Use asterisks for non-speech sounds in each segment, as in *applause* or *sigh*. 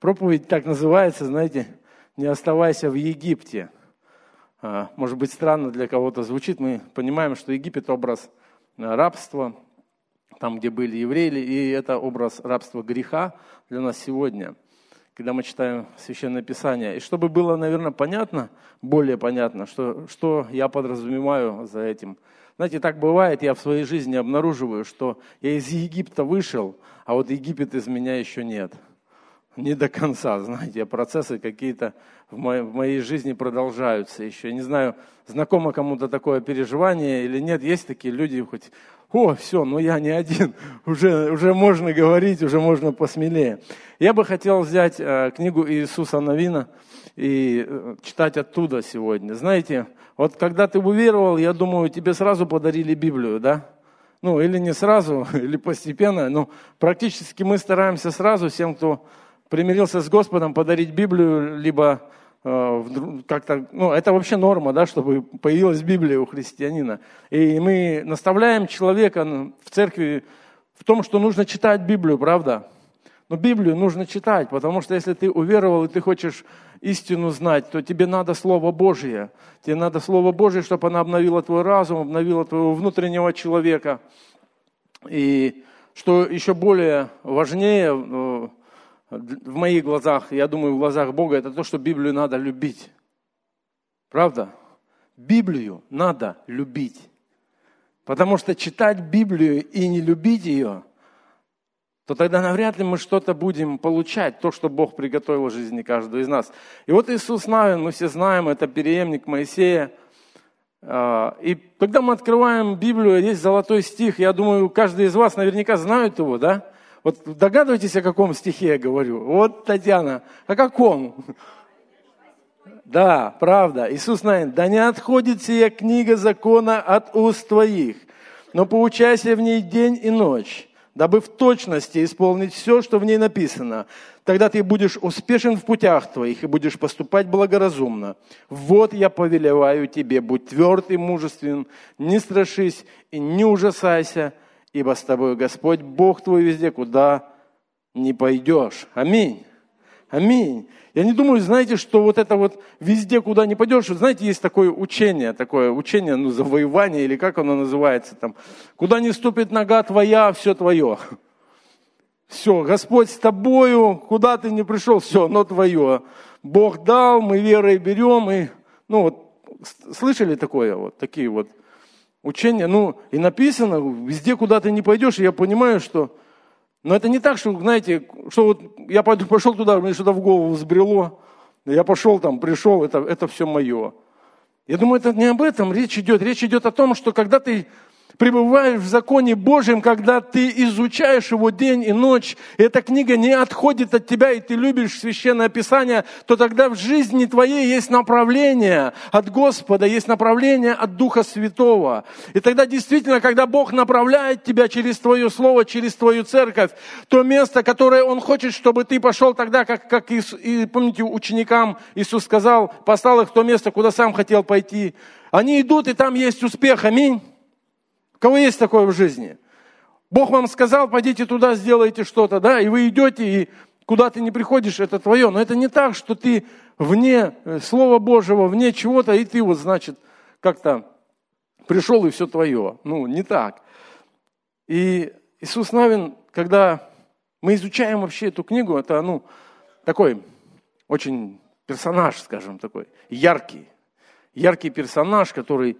Проповедь так называется, знаете, «Не оставайся в Египте». А, может быть, странно для кого-то звучит. Мы понимаем, что Египет – образ рабства, там, где были евреи, и это образ рабства греха для нас сегодня, когда мы читаем Священное Писание. И чтобы было, наверное, понятно, более понятно, что, что я подразумеваю за этим. Знаете, так бывает, я в своей жизни обнаруживаю, что я из Египта вышел, а вот Египет из меня еще нет – не до конца, знаете, процессы какие-то в моей, в моей жизни продолжаются еще. Не знаю, знакомо кому-то такое переживание или нет. Есть такие люди, хоть, о, все, ну я не один, *laughs* уже, уже можно говорить, уже можно посмелее. Я бы хотел взять э, книгу Иисуса Новина и э, читать оттуда сегодня. Знаете, вот когда ты уверовал, я думаю, тебе сразу подарили Библию, да? Ну, или не сразу, *laughs* или постепенно, но практически мы стараемся сразу всем, кто примирился с Господом, подарить Библию, либо э, как-то, ну, это вообще норма, да, чтобы появилась Библия у христианина. И мы наставляем человека в церкви в том, что нужно читать Библию, правда? Но Библию нужно читать, потому что если ты уверовал и ты хочешь истину знать, то тебе надо Слово Божье. Тебе надо Слово Божье, чтобы оно обновило твой разум, обновило твоего внутреннего человека. И что еще более важнее, э, в моих глазах, я думаю, в глазах Бога, это то, что Библию надо любить. Правда? Библию надо любить. Потому что читать Библию и не любить ее, то тогда навряд ли мы что-то будем получать, то, что Бог приготовил в жизни каждого из нас. И вот Иисус Навин, мы все знаем, это переемник Моисея. А, и когда мы открываем Библию, есть золотой стих, я думаю, каждый из вас наверняка знает его, да? Вот догадываетесь, о каком стихе я говорю? Вот, Татьяна, о каком? Да, правда. Иисус знает, да не отходит сия книга закона от уст твоих, но поучайся в ней день и ночь, дабы в точности исполнить все, что в ней написано. Тогда ты будешь успешен в путях твоих и будешь поступать благоразумно. Вот я повелеваю тебе, будь тверд и мужествен, не страшись и не ужасайся, ибо с тобой Господь Бог твой везде, куда не пойдешь. Аминь. Аминь. Я не думаю, знаете, что вот это вот везде, куда не пойдешь, знаете, есть такое учение, такое учение, ну, завоевание, или как оно называется там, куда не ступит нога твоя, все твое. Все, Господь с тобою, куда ты не пришел, все, оно твое. Бог дал, мы верой берем, и, ну, вот, слышали такое, вот, такие вот учение, ну, и написано, везде, куда ты не пойдешь, и я понимаю, что... Но это не так, что, знаете, что вот я пошел туда, мне что-то в голову взбрело, я пошел там, пришел, это, это все мое. Я думаю, это не об этом речь идет. Речь идет о том, что когда ты пребываешь в законе Божьем, когда ты изучаешь его день и ночь, и эта книга не отходит от тебя, и ты любишь Священное Писание, то тогда в жизни твоей есть направление от Господа, есть направление от Духа Святого. И тогда действительно, когда Бог направляет тебя через Твое Слово, через Твою церковь, то место, которое Он хочет, чтобы ты пошел тогда, как, как и, и помните, ученикам Иисус сказал, послал их в то место, куда сам хотел пойти. Они идут, и там есть успех. Аминь кого есть такое в жизни? Бог вам сказал, пойдите туда, сделайте что-то, да, и вы идете, и куда ты не приходишь, это твое. Но это не так, что ты вне э, Слова Божьего, вне чего-то, и ты вот, значит, как-то пришел, и все твое. Ну, не так. И Иисус Навин, когда мы изучаем вообще эту книгу, это, ну, такой очень персонаж, скажем, такой яркий. Яркий персонаж, который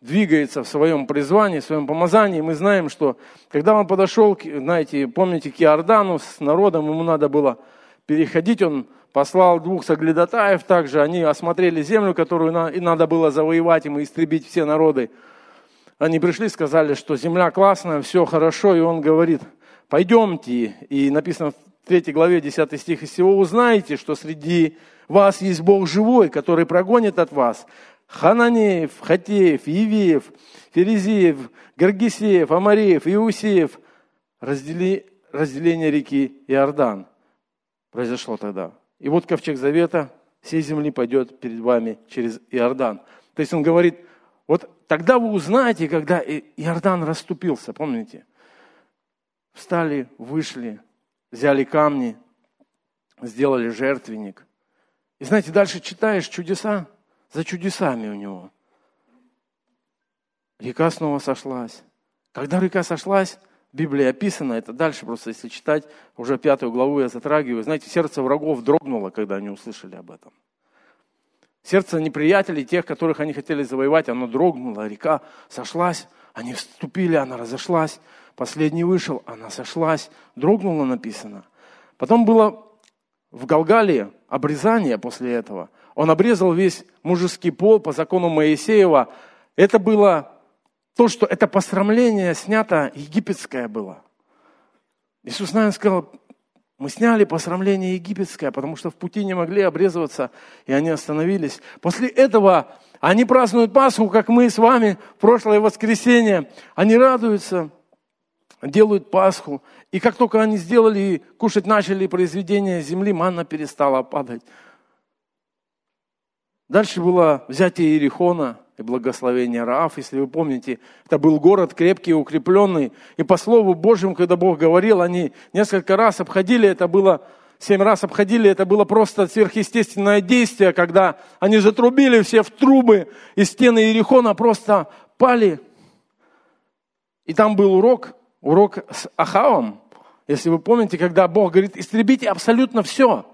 двигается в своем призвании, в своем помазании. Мы знаем, что когда он подошел, знаете, помните, к Иордану с народом, ему надо было переходить, он послал двух соглядатаев также, они осмотрели землю, которую и надо было завоевать и истребить все народы. Они пришли, сказали, что земля классная, все хорошо, и он говорит, пойдемте. И написано в 3 главе 10 стих, «Из всего узнаете, что среди вас есть Бог живой, который прогонит от вас Хананеев, Хатеев, Евеев, Ферезеев, Гаргисеев, Амареев, Иусеев. Раздели, разделение реки Иордан произошло тогда. И вот ковчег завета всей земли пойдет перед вами через Иордан. То есть он говорит, вот тогда вы узнаете, когда Иордан расступился, помните? Встали, вышли, взяли камни, сделали жертвенник. И знаете, дальше читаешь чудеса за чудесами у него. Река снова сошлась. Когда река сошлась, в Библии описано, это дальше просто, если читать, уже пятую главу я затрагиваю. Знаете, сердце врагов дрогнуло, когда они услышали об этом. Сердце неприятелей, тех, которых они хотели завоевать, оно дрогнуло, река сошлась, они вступили, она разошлась, последний вышел, она сошлась, дрогнула написано. Потом было в Галгалии обрезание после этого. Он обрезал весь мужеский пол по закону Моисеева. Это было то, что это посрамление снято египетское было. Иисус, наверное, сказал, мы сняли посрамление египетское, потому что в пути не могли обрезываться, и они остановились. После этого они празднуют Пасху, как мы с вами прошлое воскресенье. Они радуются, делают Пасху. И как только они сделали и кушать начали произведение земли, манна перестала падать. Дальше было взятие Иерихона – и благословение Раав, если вы помните, это был город крепкий укрепленный. И по Слову Божьему, когда Бог говорил, они несколько раз обходили, это было, семь раз обходили, это было просто сверхъестественное действие, когда они затрубили все в трубы, и стены Иерихона просто пали. И там был урок, урок с Ахавом, если вы помните, когда Бог говорит, истребите абсолютно все.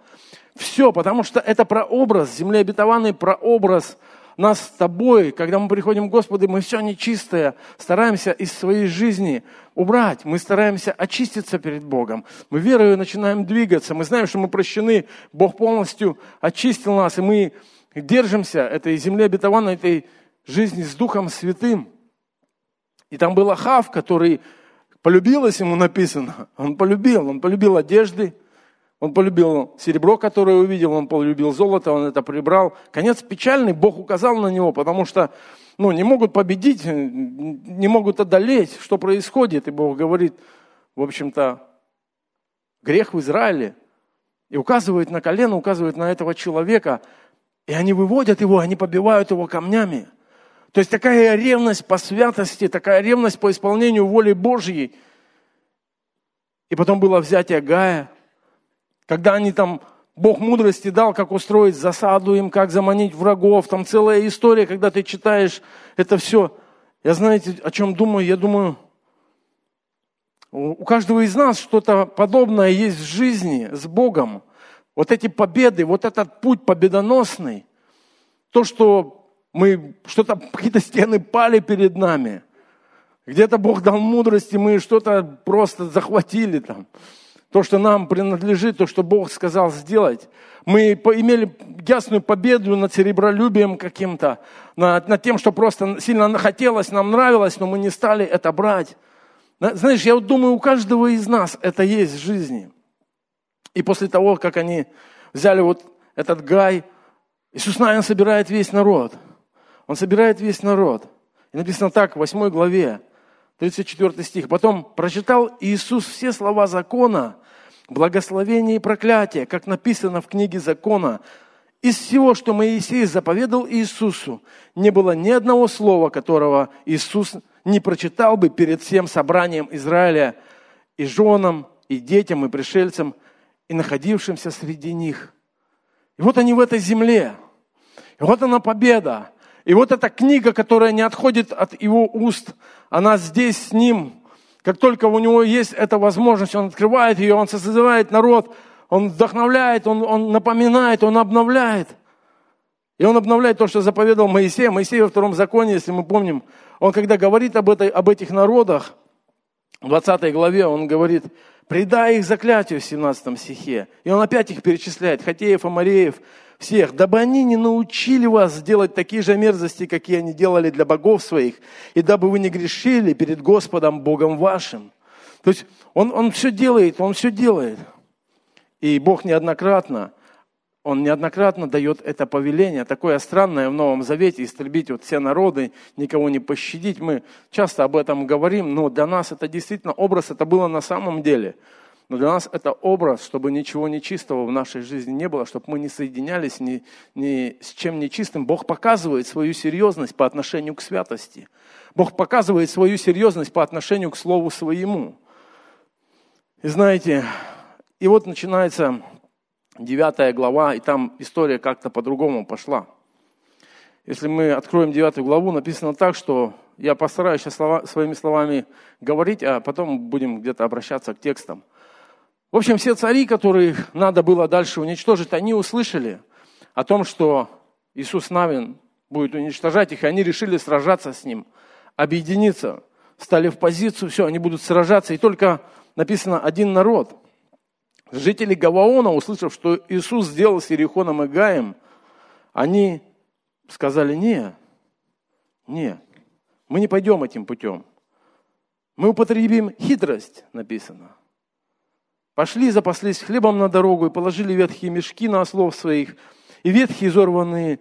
Все, потому что это прообраз, земля обетованный прообраз – нас с тобой, когда мы приходим к Господу, мы все нечистое стараемся из своей жизни убрать. Мы стараемся очиститься перед Богом. Мы верою начинаем двигаться. Мы знаем, что мы прощены. Бог полностью очистил нас, и мы держимся этой земли обетованной, этой жизни с Духом Святым. И там был Ахав, который полюбилось ему написано. Он полюбил, он полюбил одежды, он полюбил серебро, которое увидел, он полюбил золото, он это прибрал. Конец печальный, Бог указал на него, потому что ну, не могут победить, не могут одолеть, что происходит. И Бог говорит, в общем-то, грех в Израиле. И указывает на колено, указывает на этого человека. И они выводят его, они побивают его камнями. То есть такая ревность по святости, такая ревность по исполнению воли Божьей. И потом было взятие Гая, когда они там, Бог мудрости дал, как устроить засаду им, как заманить врагов. Там целая история, когда ты читаешь это все. Я знаете, о чем думаю? Я думаю, у каждого из нас что-то подобное есть в жизни с Богом. Вот эти победы, вот этот путь победоносный, то, что мы, что-то, *laughs* какие-то стены пали перед нами, где-то Бог дал мудрости, мы что-то просто захватили там то, что нам принадлежит, то, что Бог сказал сделать. Мы имели ясную победу над серебролюбием каким-то, над, над тем, что просто сильно хотелось, нам нравилось, но мы не стали это брать. Знаешь, я вот думаю, у каждого из нас это есть в жизни. И после того, как они взяли вот этот гай, Иисус, наверное, собирает весь народ. Он собирает весь народ. И написано так, в 8 главе, 34 стих. Потом прочитал Иисус все слова закона благословение и проклятие, как написано в книге закона. Из всего, что Моисей заповедал Иисусу, не было ни одного слова, которого Иисус не прочитал бы перед всем собранием Израиля и женам, и детям, и пришельцам, и находившимся среди них. И вот они в этой земле. И вот она победа. И вот эта книга, которая не отходит от его уст, она здесь с ним, как только у него есть эта возможность, он открывает ее, он созывает народ, он вдохновляет, он, он напоминает, он обновляет. И он обновляет то, что заповедал Моисей. Моисей во втором законе, если мы помним, он когда говорит об, этой, об этих народах, в 20 главе он говорит, предай их заклятию в 17 стихе. И он опять их перечисляет, Хатеев, Амареев, всех, дабы они не научили вас делать такие же мерзости, какие они делали для богов своих, и дабы вы не грешили перед Господом Богом вашим. То есть он, он все делает, он все делает. И Бог неоднократно, он неоднократно дает это повеление, такое странное в Новом Завете, истребить вот все народы, никого не пощадить. Мы часто об этом говорим, но для нас это действительно образ, это было на самом деле – но для нас это образ, чтобы ничего нечистого в нашей жизни не было, чтобы мы не соединялись ни, ни с чем нечистым. Бог показывает свою серьезность по отношению к святости. Бог показывает свою серьезность по отношению к Слову Своему. И знаете, и вот начинается 9 глава, и там история как-то по-другому пошла. Если мы откроем 9 главу, написано так, что я постараюсь сейчас слова, своими словами говорить, а потом будем где-то обращаться к текстам. В общем, все цари, которых надо было дальше уничтожить, они услышали о том, что Иисус Навин будет уничтожать их, и они решили сражаться с ним, объединиться, стали в позицию, все, они будут сражаться. И только написано один народ. Жители Гаваона, услышав, что Иисус сделал с Иерихоном и Гаем, они сказали, не, не, мы не пойдем этим путем. Мы употребим хитрость, написано. Пошли, запаслись хлебом на дорогу и положили ветхие мешки на ослов своих, и ветхие изорванные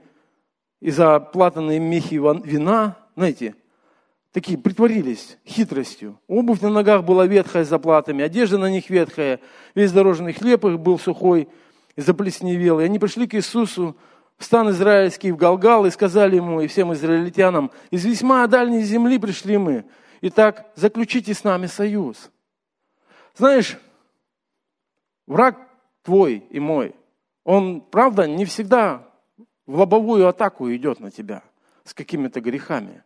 и заплатанные мехи вина, знаете, такие притворились хитростью. Обувь на ногах была ветхая с заплатами, одежда на них ветхая, весь дорожный хлеб их был сухой и заплесневелый. Они пришли к Иисусу, в стан израильский, в Галгал, и сказали ему и всем израильтянам, из весьма дальней земли пришли мы, итак, заключите с нами союз. Знаешь, враг твой и мой, он, правда, не всегда в лобовую атаку идет на тебя с какими-то грехами.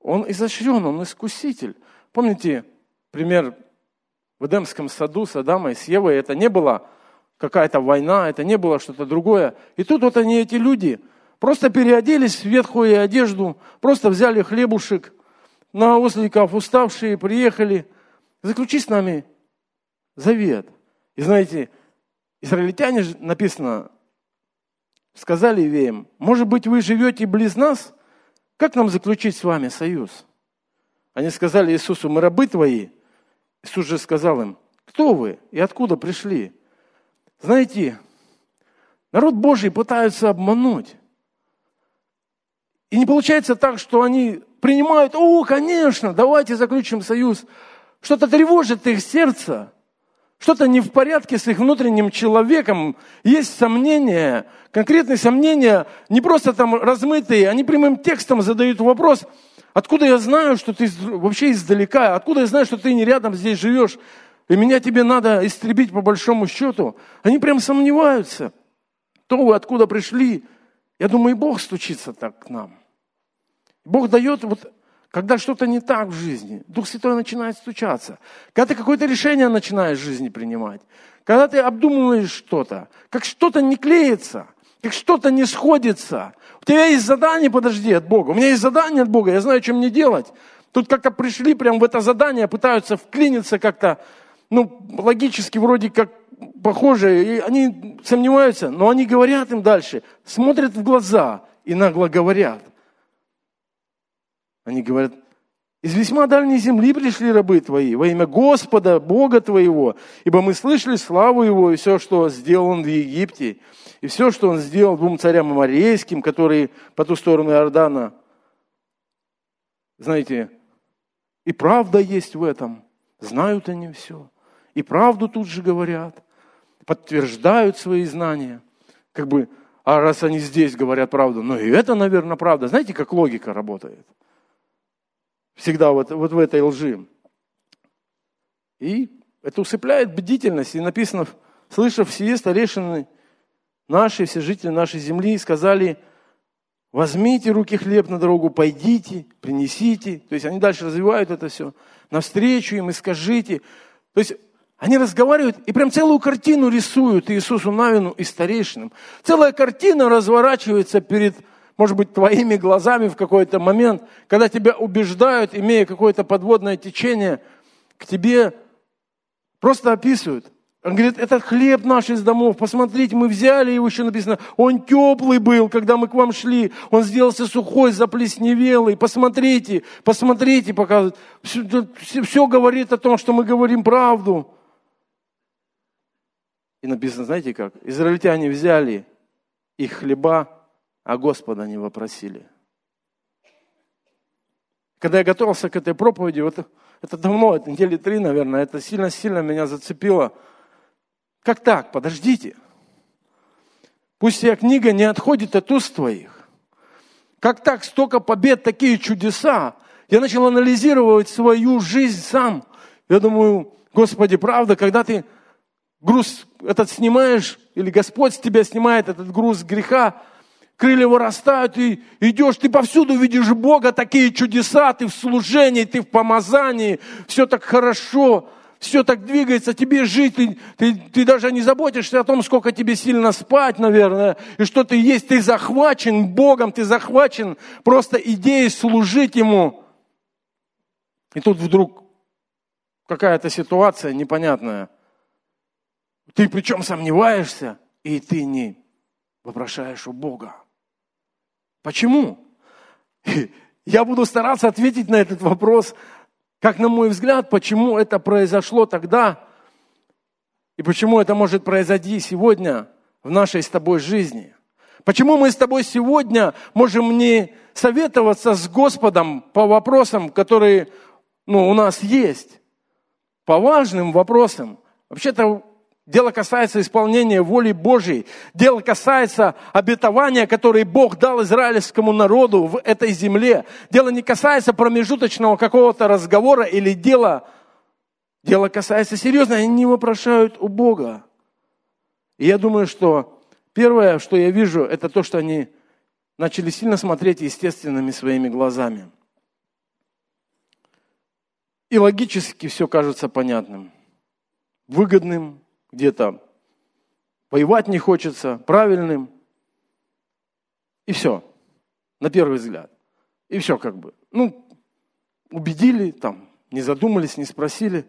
Он изощрен, он искуситель. Помните пример в Эдемском саду с Адамой и с Евой? Это не было какая-то война, это не было что-то другое. И тут вот они, эти люди, просто переоделись в ветхую одежду, просто взяли хлебушек на осликов, уставшие, приехали. Заключи с нами завет. И знаете, израильтяне, написано, сказали Ивеям, может быть, вы живете близ нас? Как нам заключить с вами союз? Они сказали Иисусу, мы рабы твои. Иисус же сказал им, кто вы и откуда пришли? Знаете, народ Божий пытаются обмануть. И не получается так, что они принимают, о, конечно, давайте заключим союз. Что-то тревожит их сердце. Что-то не в порядке с их внутренним человеком. Есть сомнения, конкретные сомнения, не просто там размытые, они прямым текстом задают вопрос, откуда я знаю, что ты вообще издалека, откуда я знаю, что ты не рядом здесь живешь и меня тебе надо истребить по большому счету. Они прям сомневаются. То вы откуда пришли? Я думаю, и Бог стучится так к нам. Бог дает, вот, когда что-то не так в жизни, Дух Святой начинает стучаться. Когда ты какое-то решение начинаешь в жизни принимать, когда ты обдумываешь что-то, как что-то не клеится, как что-то не сходится. У тебя есть задание, подожди, от Бога. У меня есть задание от Бога, я знаю, что мне делать. Тут как-то пришли прямо в это задание, пытаются вклиниться как-то ну, логически вроде как похоже, и они сомневаются, но они говорят им дальше, смотрят в глаза и нагло говорят. Они говорят, из весьма дальней земли пришли рабы твои во имя Господа, Бога твоего, ибо мы слышали славу Его и все, что сделал Он в Египте, и все, что Он сделал двум царям амарейским, которые по ту сторону Иордана. Знаете, и правда есть в этом. Знают они все и правду тут же говорят, подтверждают свои знания. Как бы, а раз они здесь говорят правду, ну и это, наверное, правда. Знаете, как логика работает? Всегда вот, вот в этой лжи. И это усыпляет бдительность. И написано, слышав все старейшины наши, все жители нашей земли, сказали, возьмите руки хлеб на дорогу, пойдите, принесите. То есть они дальше развивают это все. Навстречу им и скажите. То есть они разговаривают и прям целую картину рисуют Иисусу Навину и старейшинам. Целая картина разворачивается перед, может быть, твоими глазами в какой-то момент, когда тебя убеждают, имея какое-то подводное течение, к тебе просто описывают. Он говорит, этот хлеб наш из домов, посмотрите, мы взяли его, еще написано, он теплый был, когда мы к вам шли, он сделался сухой, заплесневелый, посмотрите, посмотрите, показывает. Все, все говорит о том, что мы говорим правду. И написано, знаете как? Израильтяне взяли их хлеба, а Господа не вопросили. Когда я готовился к этой проповеди, вот это давно, это недели три, наверное, это сильно-сильно меня зацепило. Как так? Подождите. Пусть вся книга не отходит от уст твоих. Как так? Столько побед, такие чудеса. Я начал анализировать свою жизнь сам. Я думаю, Господи, правда, когда ты груз этот снимаешь, или Господь с тебя снимает этот груз греха, крылья вырастают, и идешь, ты повсюду видишь Бога, такие чудеса, ты в служении, ты в помазании, все так хорошо, все так двигается, тебе жить, ты, ты, ты даже не заботишься о том, сколько тебе сильно спать, наверное, и что ты есть, ты захвачен Богом, ты захвачен просто идеей служить Ему. И тут вдруг какая-то ситуация непонятная. Ты причем сомневаешься, и ты не вопрошаешь у Бога. Почему? Я буду стараться ответить на этот вопрос, как на мой взгляд, почему это произошло тогда и почему это может произойти сегодня в нашей с тобой жизни. Почему мы с тобой сегодня можем не советоваться с Господом по вопросам, которые ну, у нас есть, по важным вопросам. Вообще-то Дело касается исполнения воли Божьей. Дело касается обетования, которое Бог дал израильскому народу в этой земле. Дело не касается промежуточного какого-то разговора или дела. Дело касается серьезно. Они вопрошают у Бога. И я думаю, что первое, что я вижу, это то, что они начали сильно смотреть естественными своими глазами. И логически все кажется понятным, выгодным, где-то воевать не хочется, правильным. И все, на первый взгляд. И все как бы. Ну, убедили, там, не задумались, не спросили.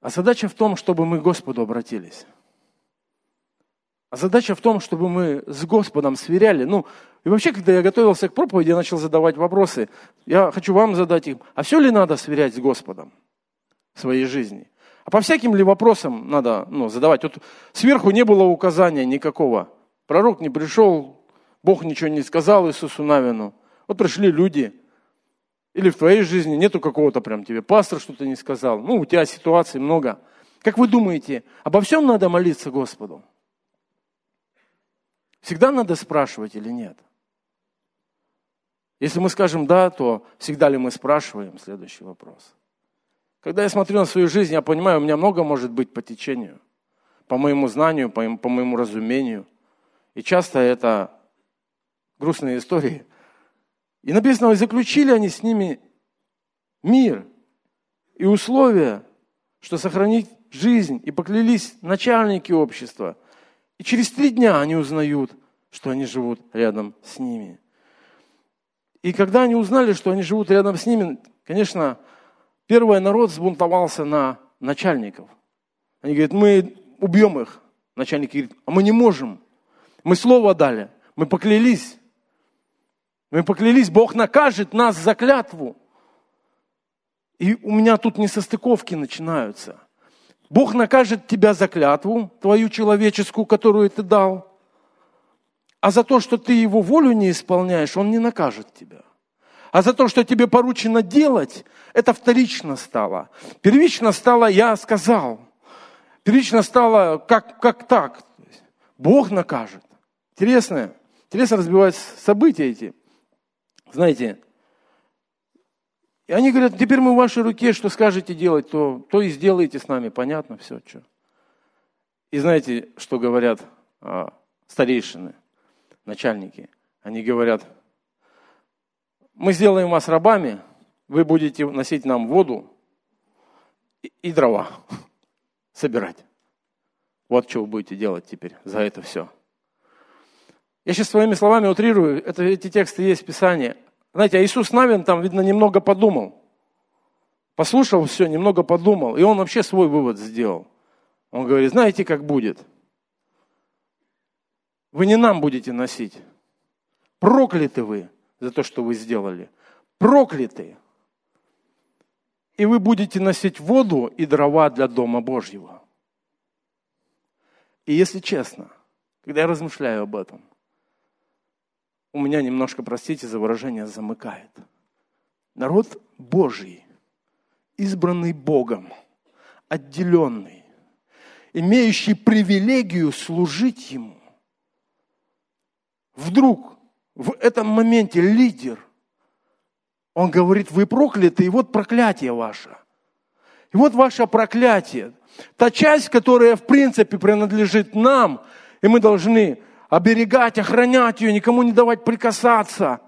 А задача в том, чтобы мы к Господу обратились. А задача в том, чтобы мы с Господом сверяли. Ну, и вообще, когда я готовился к проповеди, я начал задавать вопросы. Я хочу вам задать их. А все ли надо сверять с Господом в своей жизни? А по всяким ли вопросам надо ну, задавать? Вот сверху не было указания никакого. Пророк не пришел, Бог ничего не сказал Иисусу Навину. Вот пришли люди. Или в твоей жизни нету какого-то прям тебе пастор что-то не сказал. Ну, у тебя ситуаций много. Как вы думаете, обо всем надо молиться Господу? Всегда надо спрашивать или нет? Если мы скажем да, то всегда ли мы спрашиваем? Следующий вопрос. Когда я смотрю на свою жизнь, я понимаю, у меня много может быть по течению, по моему знанию, по, по моему разумению. И часто это грустные истории. И написано, заключили они с ними мир и условия, что сохранить жизнь, и поклялись начальники общества. И через три дня они узнают, что они живут рядом с ними. И когда они узнали, что они живут рядом с ними, конечно, Первый народ сбунтовался на начальников. Они говорят, мы убьем их. Начальники говорят, а мы не можем. Мы слово дали, мы поклялись. Мы поклялись, Бог накажет нас за клятву. И у меня тут несостыковки начинаются. Бог накажет тебя за клятву, твою человеческую, которую ты дал. А за то, что ты его волю не исполняешь, он не накажет тебя. А за то, что тебе поручено делать, это вторично стало. Первично стало «я сказал». Первично стало «как, как так?» Бог накажет. Интересно, интересно разбивать события эти. Знаете, и они говорят, теперь мы в вашей руке, что скажете делать, то, то и сделаете с нами. Понятно все, что. И знаете, что говорят а, старейшины, начальники? Они говорят, мы сделаем вас рабами, вы будете носить нам воду и, дрова *laughs* собирать. Вот что вы будете делать теперь за это все. Я сейчас своими словами утрирую, это, эти тексты есть в Писании. Знаете, а Иисус Навин там, видно, немного подумал. Послушал все, немного подумал, и он вообще свой вывод сделал. Он говорит, знаете, как будет? Вы не нам будете носить. Прокляты вы за то, что вы сделали. Прокляты. И вы будете носить воду и дрова для Дома Божьего. И если честно, когда я размышляю об этом, у меня немножко, простите за выражение, замыкает. Народ Божий, избранный Богом, отделенный, имеющий привилегию служить Ему, вдруг в этом моменте лидер, он говорит, вы прокляты, и вот проклятие ваше. И вот ваше проклятие. Та часть, которая в принципе принадлежит нам, и мы должны оберегать, охранять ее, никому не давать прикасаться,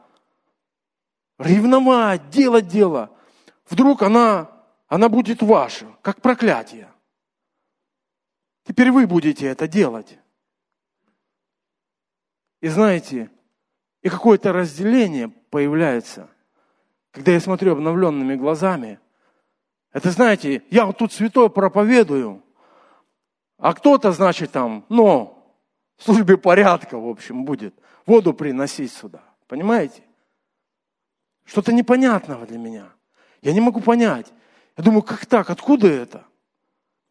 ревновать, делать дело. Вдруг она, она будет ваша, как проклятие. Теперь вы будете это делать. И знаете, и какое-то разделение появляется, когда я смотрю обновленными глазами. Это, знаете, я вот тут святой проповедую, а кто-то, значит, там, ну, в службе порядка, в общем, будет воду приносить сюда. Понимаете? Что-то непонятного для меня. Я не могу понять. Я думаю, как так? Откуда это?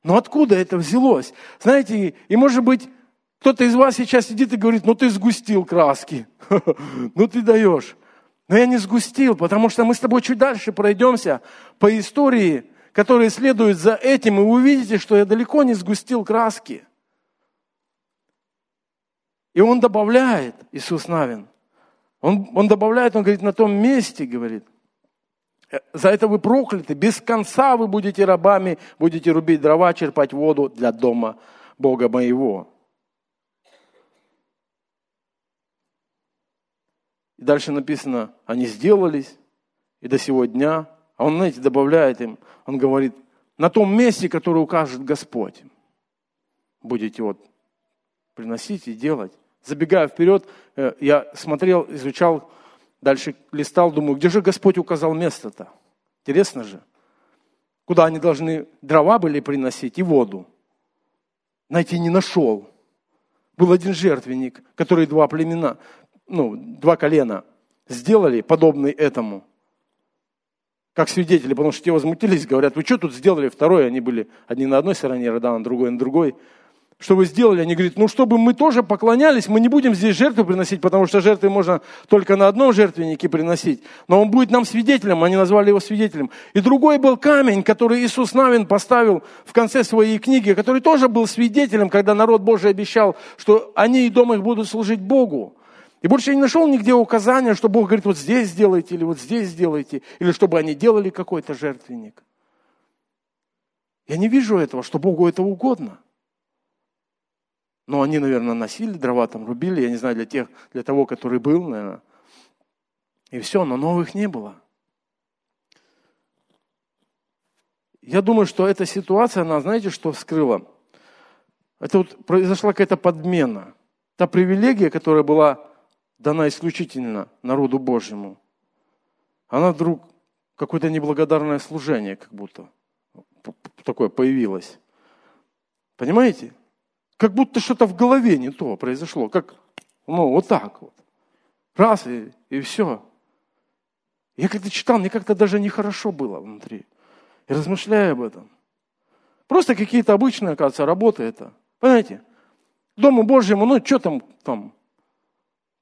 Но откуда это взялось? Знаете, и может быть, кто-то из вас сейчас сидит и говорит, ну ты сгустил краски. *laughs* ну ты даешь. Но я не сгустил, потому что мы с тобой чуть дальше пройдемся по истории, которые следуют за этим, и вы увидите, что я далеко не сгустил краски. И он добавляет, Иисус Навин, он, он добавляет, он говорит, на том месте, говорит, «Э, за это вы прокляты, без конца вы будете рабами, будете рубить дрова, черпать воду для дома Бога моего. И дальше написано, они сделались, и до сего дня. А он, знаете, добавляет им, он говорит, на том месте, которое укажет Господь, будете вот приносить и делать. Забегая вперед, э, я смотрел, изучал, дальше листал, думаю, где же Господь указал место-то? Интересно же. Куда они должны дрова были приносить и воду? Найти не нашел. Был один жертвенник, который два племена, ну, два колена сделали, подобный этому, как свидетели, потому что те возмутились, говорят, вы что тут сделали второе? Они были одни на одной стороне Родана, другой на другой. Что вы сделали? Они говорят, ну, чтобы мы тоже поклонялись, мы не будем здесь жертвы приносить, потому что жертвы можно только на одном жертвеннике приносить. Но он будет нам свидетелем, они назвали его свидетелем. И другой был камень, который Иисус Навин поставил в конце своей книги, который тоже был свидетелем, когда народ Божий обещал, что они и дом их будут служить Богу. И больше я не нашел нигде указания, что Бог говорит, вот здесь сделайте, или вот здесь сделайте, или чтобы они делали какой-то жертвенник. Я не вижу этого, что Богу это угодно. Но они, наверное, носили дрова, там рубили, я не знаю, для тех, для того, который был, наверное. И все, но новых не было. Я думаю, что эта ситуация, она, знаете, что вскрыла? Это вот произошла какая-то подмена. Та привилегия, которая была дана исключительно народу Божьему, она вдруг какое-то неблагодарное служение как будто такое появилось. Понимаете? Как будто что-то в голове не то произошло. Как, ну, вот так вот. Раз, и, и все. Я когда читал, мне как-то даже нехорошо было внутри. И размышляю об этом. Просто какие-то обычные, оказывается, работы это. Понимаете? Дому Божьему, ну, что там, там,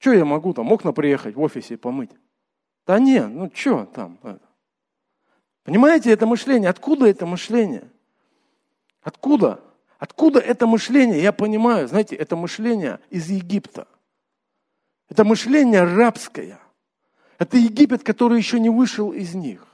что я могу там, окна приехать в офисе помыть? Да нет, ну что там? Понимаете, это мышление. Откуда это мышление? Откуда? Откуда это мышление? Я понимаю, знаете, это мышление из Египта. Это мышление рабское. Это Египет, который еще не вышел из них.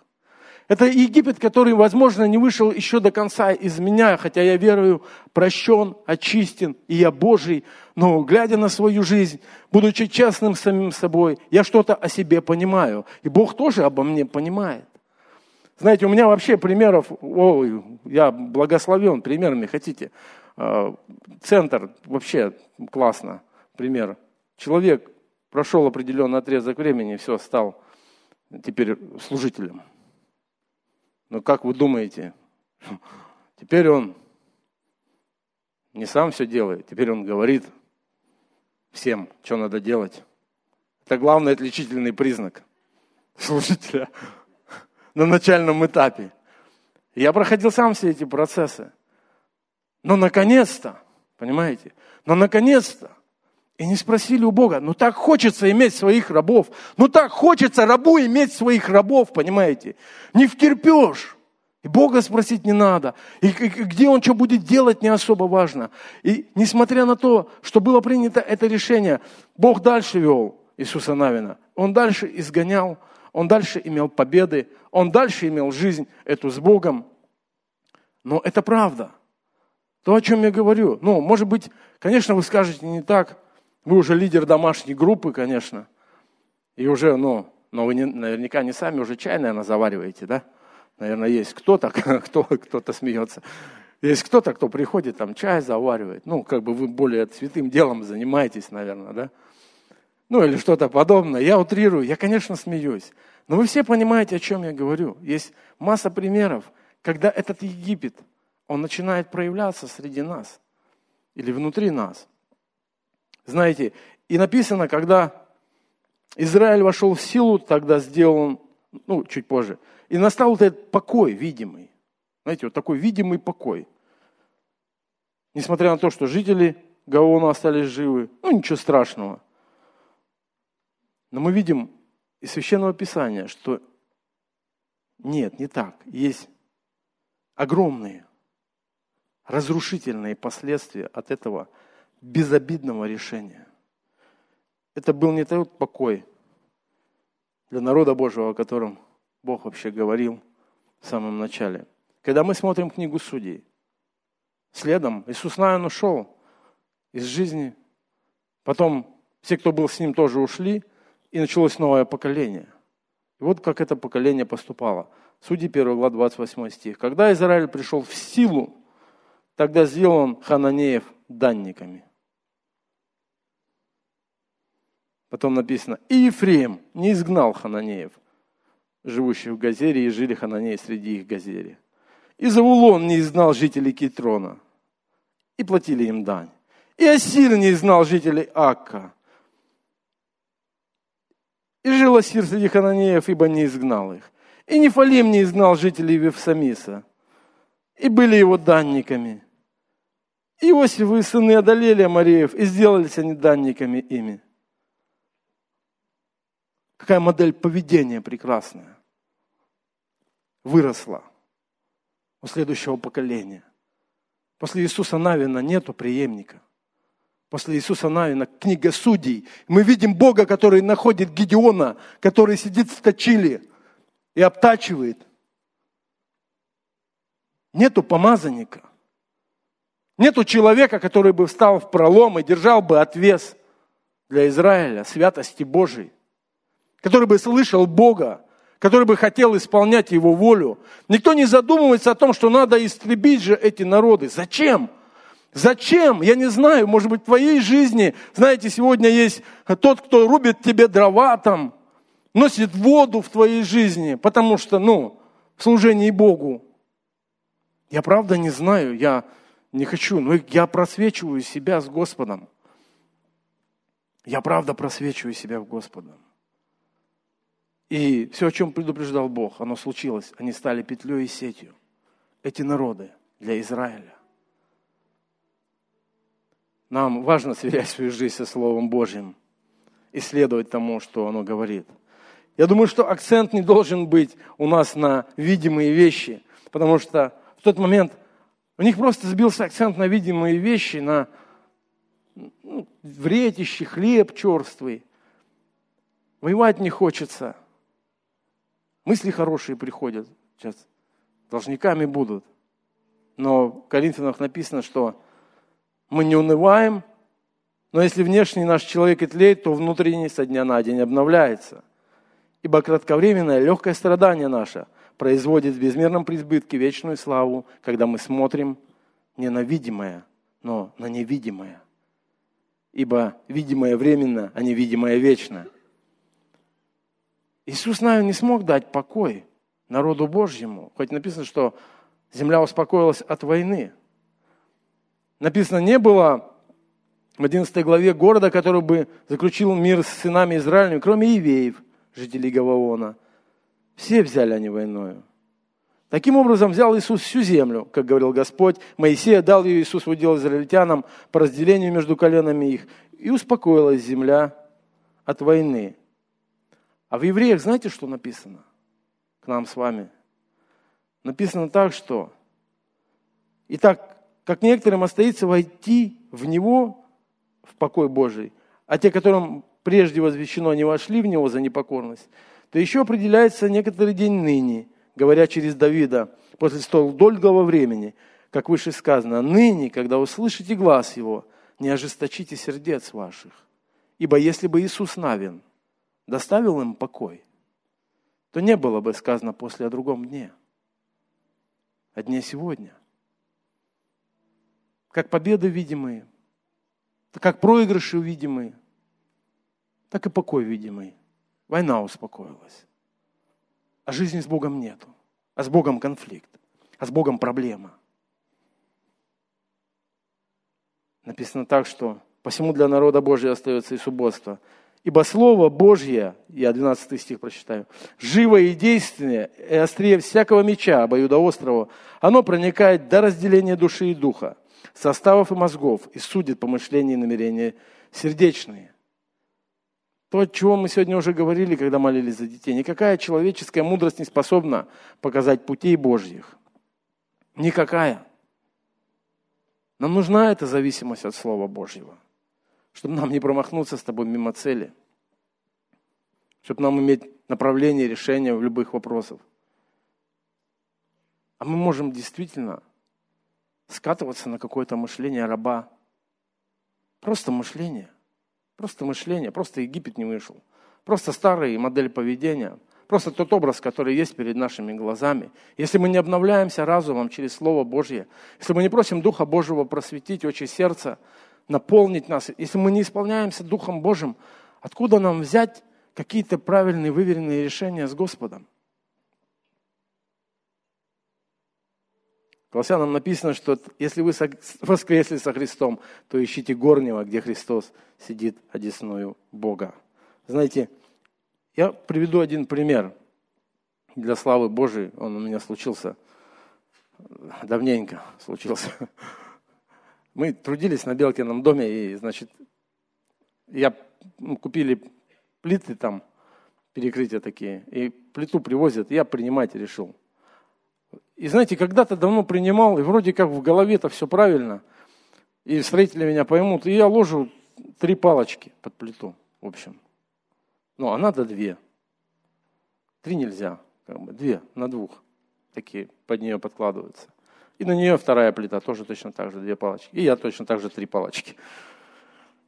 Это Египет, который, возможно, не вышел еще до конца из меня, хотя я верую, прощен, очистен, и я Божий. Но глядя на свою жизнь, будучи честным самим собой, я что-то о себе понимаю. И Бог тоже обо мне понимает. Знаете, у меня вообще примеров, ой, я благословен примерами, хотите. А, центр вообще классно, пример. Человек прошел определенный отрезок времени, все, стал теперь служителем. Но как вы думаете, теперь он не сам все делает, теперь он говорит всем, что надо делать. Это главный отличительный признак служителя на начальном этапе. Я проходил сам все эти процессы. Но наконец-то, понимаете, но наконец-то и не спросили у Бога, ну так хочется иметь своих рабов, ну так хочется рабу иметь своих рабов, понимаете? Не втерпешь. И Бога спросить не надо. И, где он что будет делать, не особо важно. И несмотря на то, что было принято это решение, Бог дальше вел Иисуса Навина. Он дальше изгонял, он дальше имел победы, он дальше имел жизнь эту с Богом. Но это правда. То, о чем я говорю. Ну, может быть, конечно, вы скажете не так. Вы уже лидер домашней группы, конечно. И уже, ну, но вы не, наверняка не сами уже чай, наверное, завариваете, да? Наверное, есть кто-то, *laughs* кто, кто-то смеется. Есть кто-то, кто приходит, там чай заваривает. Ну, как бы вы более святым делом занимаетесь, наверное, да? Ну, или что-то подобное. Я утрирую, я, конечно, смеюсь. Но вы все понимаете, о чем я говорю. Есть масса примеров, когда этот Египет, он начинает проявляться среди нас или внутри нас. Знаете, и написано, когда Израиль вошел в силу, тогда сделал он, ну, чуть позже, и настал вот этот покой видимый. Знаете, вот такой видимый покой. Несмотря на то, что жители Гаона остались живы, ну, ничего страшного. Но мы видим из Священного Писания, что нет, не так. Есть огромные разрушительные последствия от этого безобидного решения. Это был не тот покой для народа Божьего, о котором Бог вообще говорил в самом начале. Когда мы смотрим книгу Судей, следом Иисус, наверное, ушел из жизни, потом все, кто был с ним, тоже ушли, и началось новое поколение. И вот как это поколение поступало. Судьи 1 глава 28 стих. Когда Израиль пришел в силу, Тогда сделал он хананеев данниками. Потом написано, и Ефрем не изгнал хананеев, живущих в Газере, и жили хананеи среди их Газере. И Завулон не изгнал жителей Китрона, и платили им дань. И Асир не изгнал жителей Акка. И жил Асир среди хананеев, ибо не изгнал их. И Нефалим не изгнал жителей Вевсамиса, и были его данниками. Иосифы и сыны одолели Амареев и сделались они данниками ими. Какая модель поведения прекрасная. Выросла у следующего поколения. После Иисуса Навина нету преемника. После Иисуса Навина книга судей. Мы видим Бога, который находит Гедеона, который сидит в точиле и обтачивает. Нету помазанника. Нету человека, который бы встал в пролом и держал бы отвес для Израиля святости Божией, который бы слышал Бога, который бы хотел исполнять Его волю. Никто не задумывается о том, что надо истребить же эти народы. Зачем? Зачем? Я не знаю, может быть, в твоей жизни, знаете, сегодня есть тот, кто рубит тебе дрова там, носит воду в твоей жизни, потому что, ну, в служении Богу. Я правда не знаю, я не хочу, но я просвечиваю себя с Господом. Я правда просвечиваю себя в Господом. И все, о чем предупреждал Бог, оно случилось. Они стали петлей и сетью. Эти народы для Израиля. Нам важно сверять свою жизнь со Словом Божьим и следовать тому, что оно говорит. Я думаю, что акцент не должен быть у нас на видимые вещи, потому что в тот момент у них просто сбился акцент на видимые вещи, на ну, вретище, хлеб черствый. Воевать не хочется. Мысли хорошие приходят. Сейчас должниками будут. Но в Коринфянах написано, что мы не унываем, но если внешний наш человек и тлеет, то внутренний со дня на день обновляется. Ибо кратковременное легкое страдание наше – производит в безмерном преизбытке вечную славу, когда мы смотрим не на видимое, но на невидимое. Ибо видимое временно, а невидимое вечно. Иисус, наверное, не смог дать покой народу Божьему. Хоть написано, что земля успокоилась от войны. Написано, не было в 11 главе города, который бы заключил мир с сынами Израиля, кроме Ивеев, жителей Гаваона – все взяли они войною. Таким образом взял Иисус всю землю, как говорил Господь. Моисея дал ее Иисус в удел израильтянам по разделению между коленами их. И успокоилась земля от войны. А в евреях знаете, что написано? К нам с вами. Написано так, что Итак, как некоторым остается войти в Него, в покой Божий, а те, которым прежде возвещено, не вошли в Него за непокорность, то еще определяется некоторый день ныне, говоря через Давида, после столь долгого времени, как выше сказано, ныне, когда услышите глаз его, не ожесточите сердец ваших. Ибо если бы Иисус Навин доставил им покой, то не было бы сказано после о другом дне, о дне сегодня. Как победы видимые, как проигрыши видимые, так и покой видимый. Война успокоилась. А жизни с Богом нету. А с Богом конфликт. А с Богом проблема. Написано так, что посему для народа Божьего остается и субботство. Ибо Слово Божье, я 12 стих прочитаю, живое и действенное, и острее всякого меча, обоюдоострого, оно проникает до разделения души и духа, составов и мозгов, и судит помышления и намерения сердечные. То, о чем мы сегодня уже говорили, когда молились за детей. Никакая человеческая мудрость не способна показать путей Божьих. Никакая. Нам нужна эта зависимость от Слова Божьего, чтобы нам не промахнуться с тобой мимо цели, чтобы нам иметь направление, решение в любых вопросах. А мы можем действительно скатываться на какое-то мышление раба. Просто мышление. Просто мышление. Просто Египет не вышел. Просто старая модель поведения – Просто тот образ, который есть перед нашими глазами. Если мы не обновляемся разумом через Слово Божье, если мы не просим Духа Божьего просветить очи сердца, наполнить нас, если мы не исполняемся Духом Божьим, откуда нам взять какие-то правильные, выверенные решения с Господом? Колоссянам написано, что если вы воскресли со Христом, то ищите горнего, где Христос сидит одесную Бога. Знаете, я приведу один пример для славы Божией. Он у меня случился давненько случился. Мы трудились на Белкином доме, и, значит, я ну, купили плиты там, перекрытия такие, и плиту привозят, я принимать решил. И знаете, когда-то давно принимал, и вроде как в голове это все правильно, и строители меня поймут, и я ложу три палочки под плиту, в общем. Ну, а надо две. Три нельзя, как бы, две на двух. Такие под нее подкладываются. И на нее вторая плита, тоже точно так же, две палочки. И я точно так же три палочки.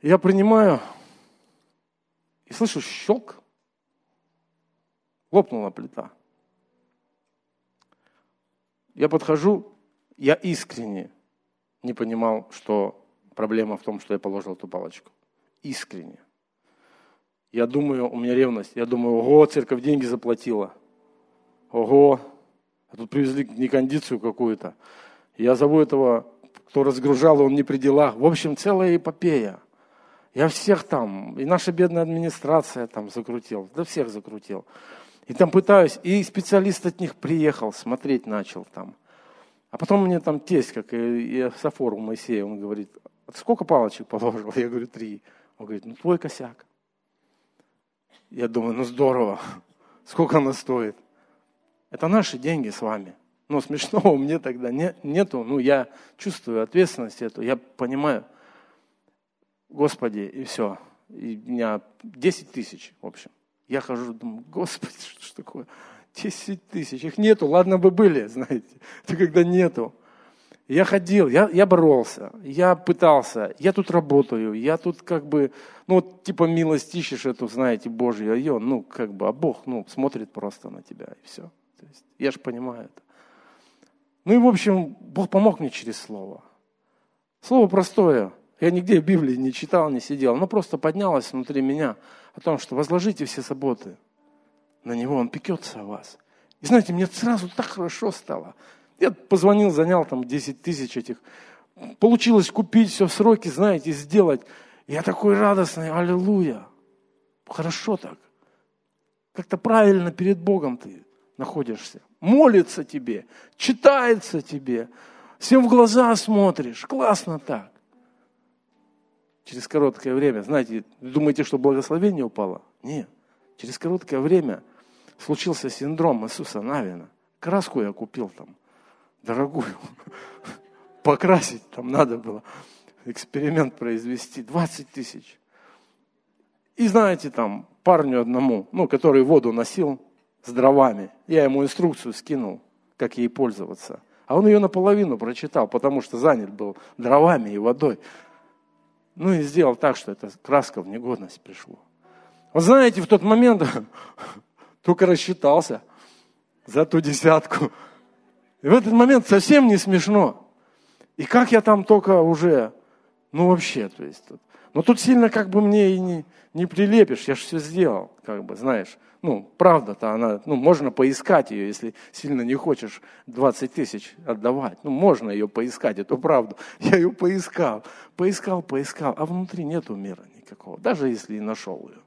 Я принимаю и слышу щелк. Лопнула плита. Я подхожу, я искренне не понимал, что проблема в том, что я положил эту палочку. Искренне. Я думаю, у меня ревность. Я думаю, ого, церковь деньги заплатила. Ого, а тут привезли некондицию какую-то. Я зову этого, кто разгружал, он не при делах. В общем, целая эпопея. Я всех там, и наша бедная администрация там закрутил, да всех закрутил. И там пытаюсь, и специалист от них приехал, смотреть начал там. А потом мне там тесть, как и, и Сафор у Моисея, он говорит, сколько палочек положил? Я говорю, три. Он говорит, ну твой косяк. Я думаю, ну здорово, сколько она стоит? Это наши деньги с вами. Но смешного мне тогда не, нету. Ну, я чувствую ответственность эту, я понимаю. Господи, и все. И у меня 10 тысяч, в общем. Я хожу, думаю, Господи, *laughs* что, что такое? 10 тысяч. Их нету, ладно бы были, знаете. Это когда нету. Я ходил, я, я боролся, я пытался, я тут работаю, я тут как бы, ну вот типа милость ищешь эту, знаете, Божью, а ну как бы, а Бог, ну, смотрит просто на тебя и все. То есть, я же понимаю это. Ну и в общем, Бог помог мне через Слово. Слово простое. Я нигде в Библии не читал, не сидел. Оно просто поднялось внутри меня о том, что возложите все заботы на Него, Он пекется о вас. И знаете, мне сразу так хорошо стало. Я позвонил, занял там 10 тысяч этих. Получилось купить все в сроки, знаете, сделать. Я такой радостный, аллилуйя. Хорошо так. Как-то правильно перед Богом ты находишься. Молится тебе, читается тебе, всем в глаза смотришь. Классно так. Через короткое время, знаете, думаете, что благословение упало? Нет. Через короткое время случился синдром Иисуса Навина. Краску я купил там дорогую, *laughs* покрасить там надо было, эксперимент произвести, 20 тысяч. И знаете, там парню одному, ну, который воду носил с дровами, я ему инструкцию скинул, как ей пользоваться. А он ее наполовину прочитал, потому что занят был дровами и водой. Ну и сделал так, что эта краска в негодность пришло. Вы знаете, в тот момент *laughs* только рассчитался за ту десятку. И в этот момент совсем не смешно. И как я там только уже, ну вообще, то есть. Но тут сильно как бы мне и не, не прилепишь, я же все сделал, как бы, знаешь. Ну, правда-то она, ну, можно поискать ее, если сильно не хочешь 20 тысяч отдавать. Ну, можно ее поискать, эту правду. *laughs* Я ее поискал, поискал, поискал, а внутри нету мира никакого, даже если и нашел ее.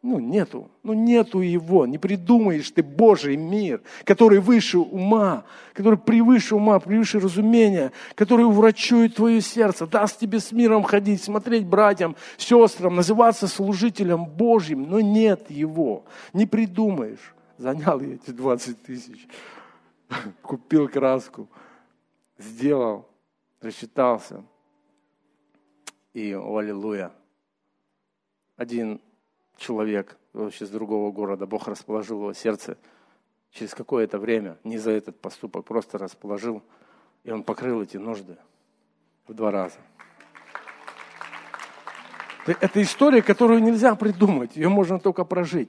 Ну, нету. Ну, нету его. Не придумаешь ты Божий мир, который выше ума, который превыше ума, превыше разумения, который уврачует твое сердце, даст тебе с миром ходить, смотреть братьям, сестрам, называться служителем Божьим. Но нет его. Не придумаешь. Занял я эти 20 тысяч. *laughs* Купил краску. Сделал. Рассчитался. И, аллилуйя. Один человек вообще с другого города, Бог расположил его сердце через какое-то время, не за этот поступок, просто расположил, и он покрыл эти нужды в два раза. Это история, которую нельзя придумать, ее можно только прожить.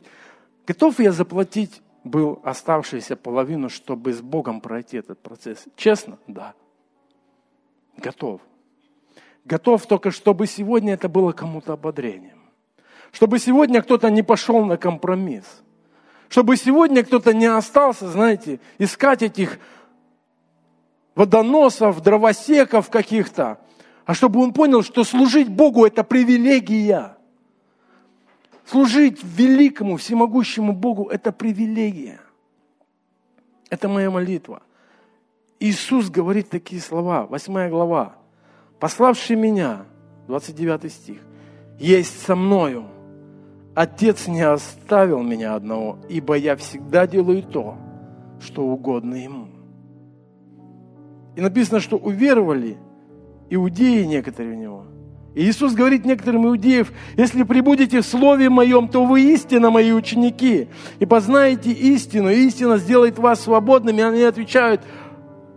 Готов я заплатить был оставшуюся половину, чтобы с Богом пройти этот процесс? Честно? Да. Готов. Готов только, чтобы сегодня это было кому-то ободрением. Чтобы сегодня кто-то не пошел на компромисс. Чтобы сегодня кто-то не остался, знаете, искать этих водоносов, дровосеков каких-то, а чтобы он понял, что служить Богу – это привилегия. Служить великому, всемогущему Богу – это привилегия. Это моя молитва. Иисус говорит такие слова, 8 глава. «Пославший меня», 29 стих, «есть со мною, Отец не оставил меня одного, ибо я всегда делаю то, что угодно Ему. И написано, что уверовали иудеи некоторые в Него. И Иисус говорит некоторым иудеев, если прибудете в Слове Моем, то вы истинно Мои ученики, и познаете истину, и истина сделает вас свободными. И они отвечают,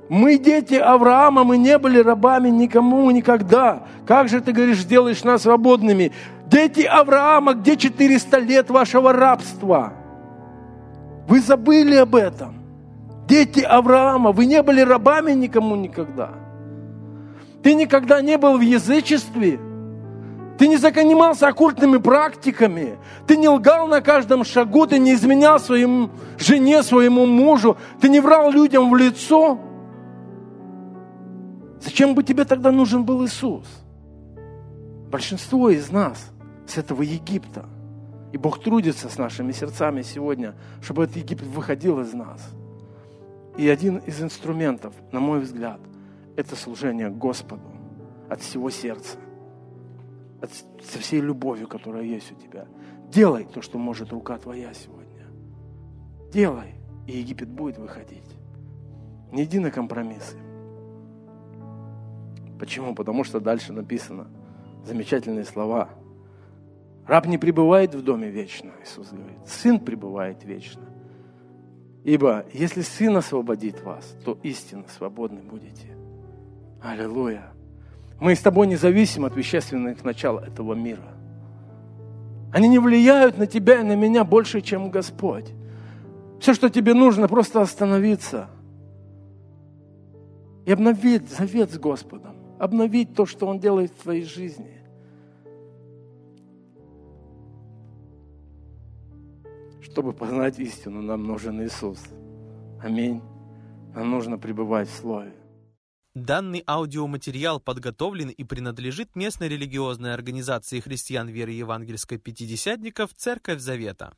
мы дети Авраама, мы не были рабами никому никогда. Как же ты говоришь, сделаешь нас свободными? Дети Авраама, где 400 лет вашего рабства? Вы забыли об этом. Дети Авраама, вы не были рабами никому никогда. Ты никогда не был в язычестве. Ты не занимался оккультными практиками. Ты не лгал на каждом шагу. Ты не изменял своему жене, своему мужу. Ты не врал людям в лицо. Зачем бы тебе тогда нужен был Иисус? Большинство из нас с этого Египта. И Бог трудится с нашими сердцами сегодня, чтобы этот Египет выходил из нас. И один из инструментов, на мой взгляд, это служение Господу от всего сердца, от, со всей любовью, которая есть у тебя. Делай то, что может рука твоя сегодня. Делай, и Египет будет выходить. Не иди на компромиссы. Почему? Потому что дальше написано замечательные слова – Раб не пребывает в доме вечно, Иисус говорит. Сын пребывает вечно. Ибо если Сын освободит вас, то истинно свободны будете. Аллилуйя. Мы с тобой не зависим от вещественных начал этого мира. Они не влияют на тебя и на меня больше, чем Господь. Все, что тебе нужно, просто остановиться и обновить завет с Господом, обновить то, что Он делает в твоей жизни. Чтобы познать истину, нам нужен Иисус. Аминь. Нам нужно пребывать в Слове. Данный аудиоматериал подготовлен и принадлежит местной религиозной организации христиан веры евангельской пятидесятников «Церковь Завета».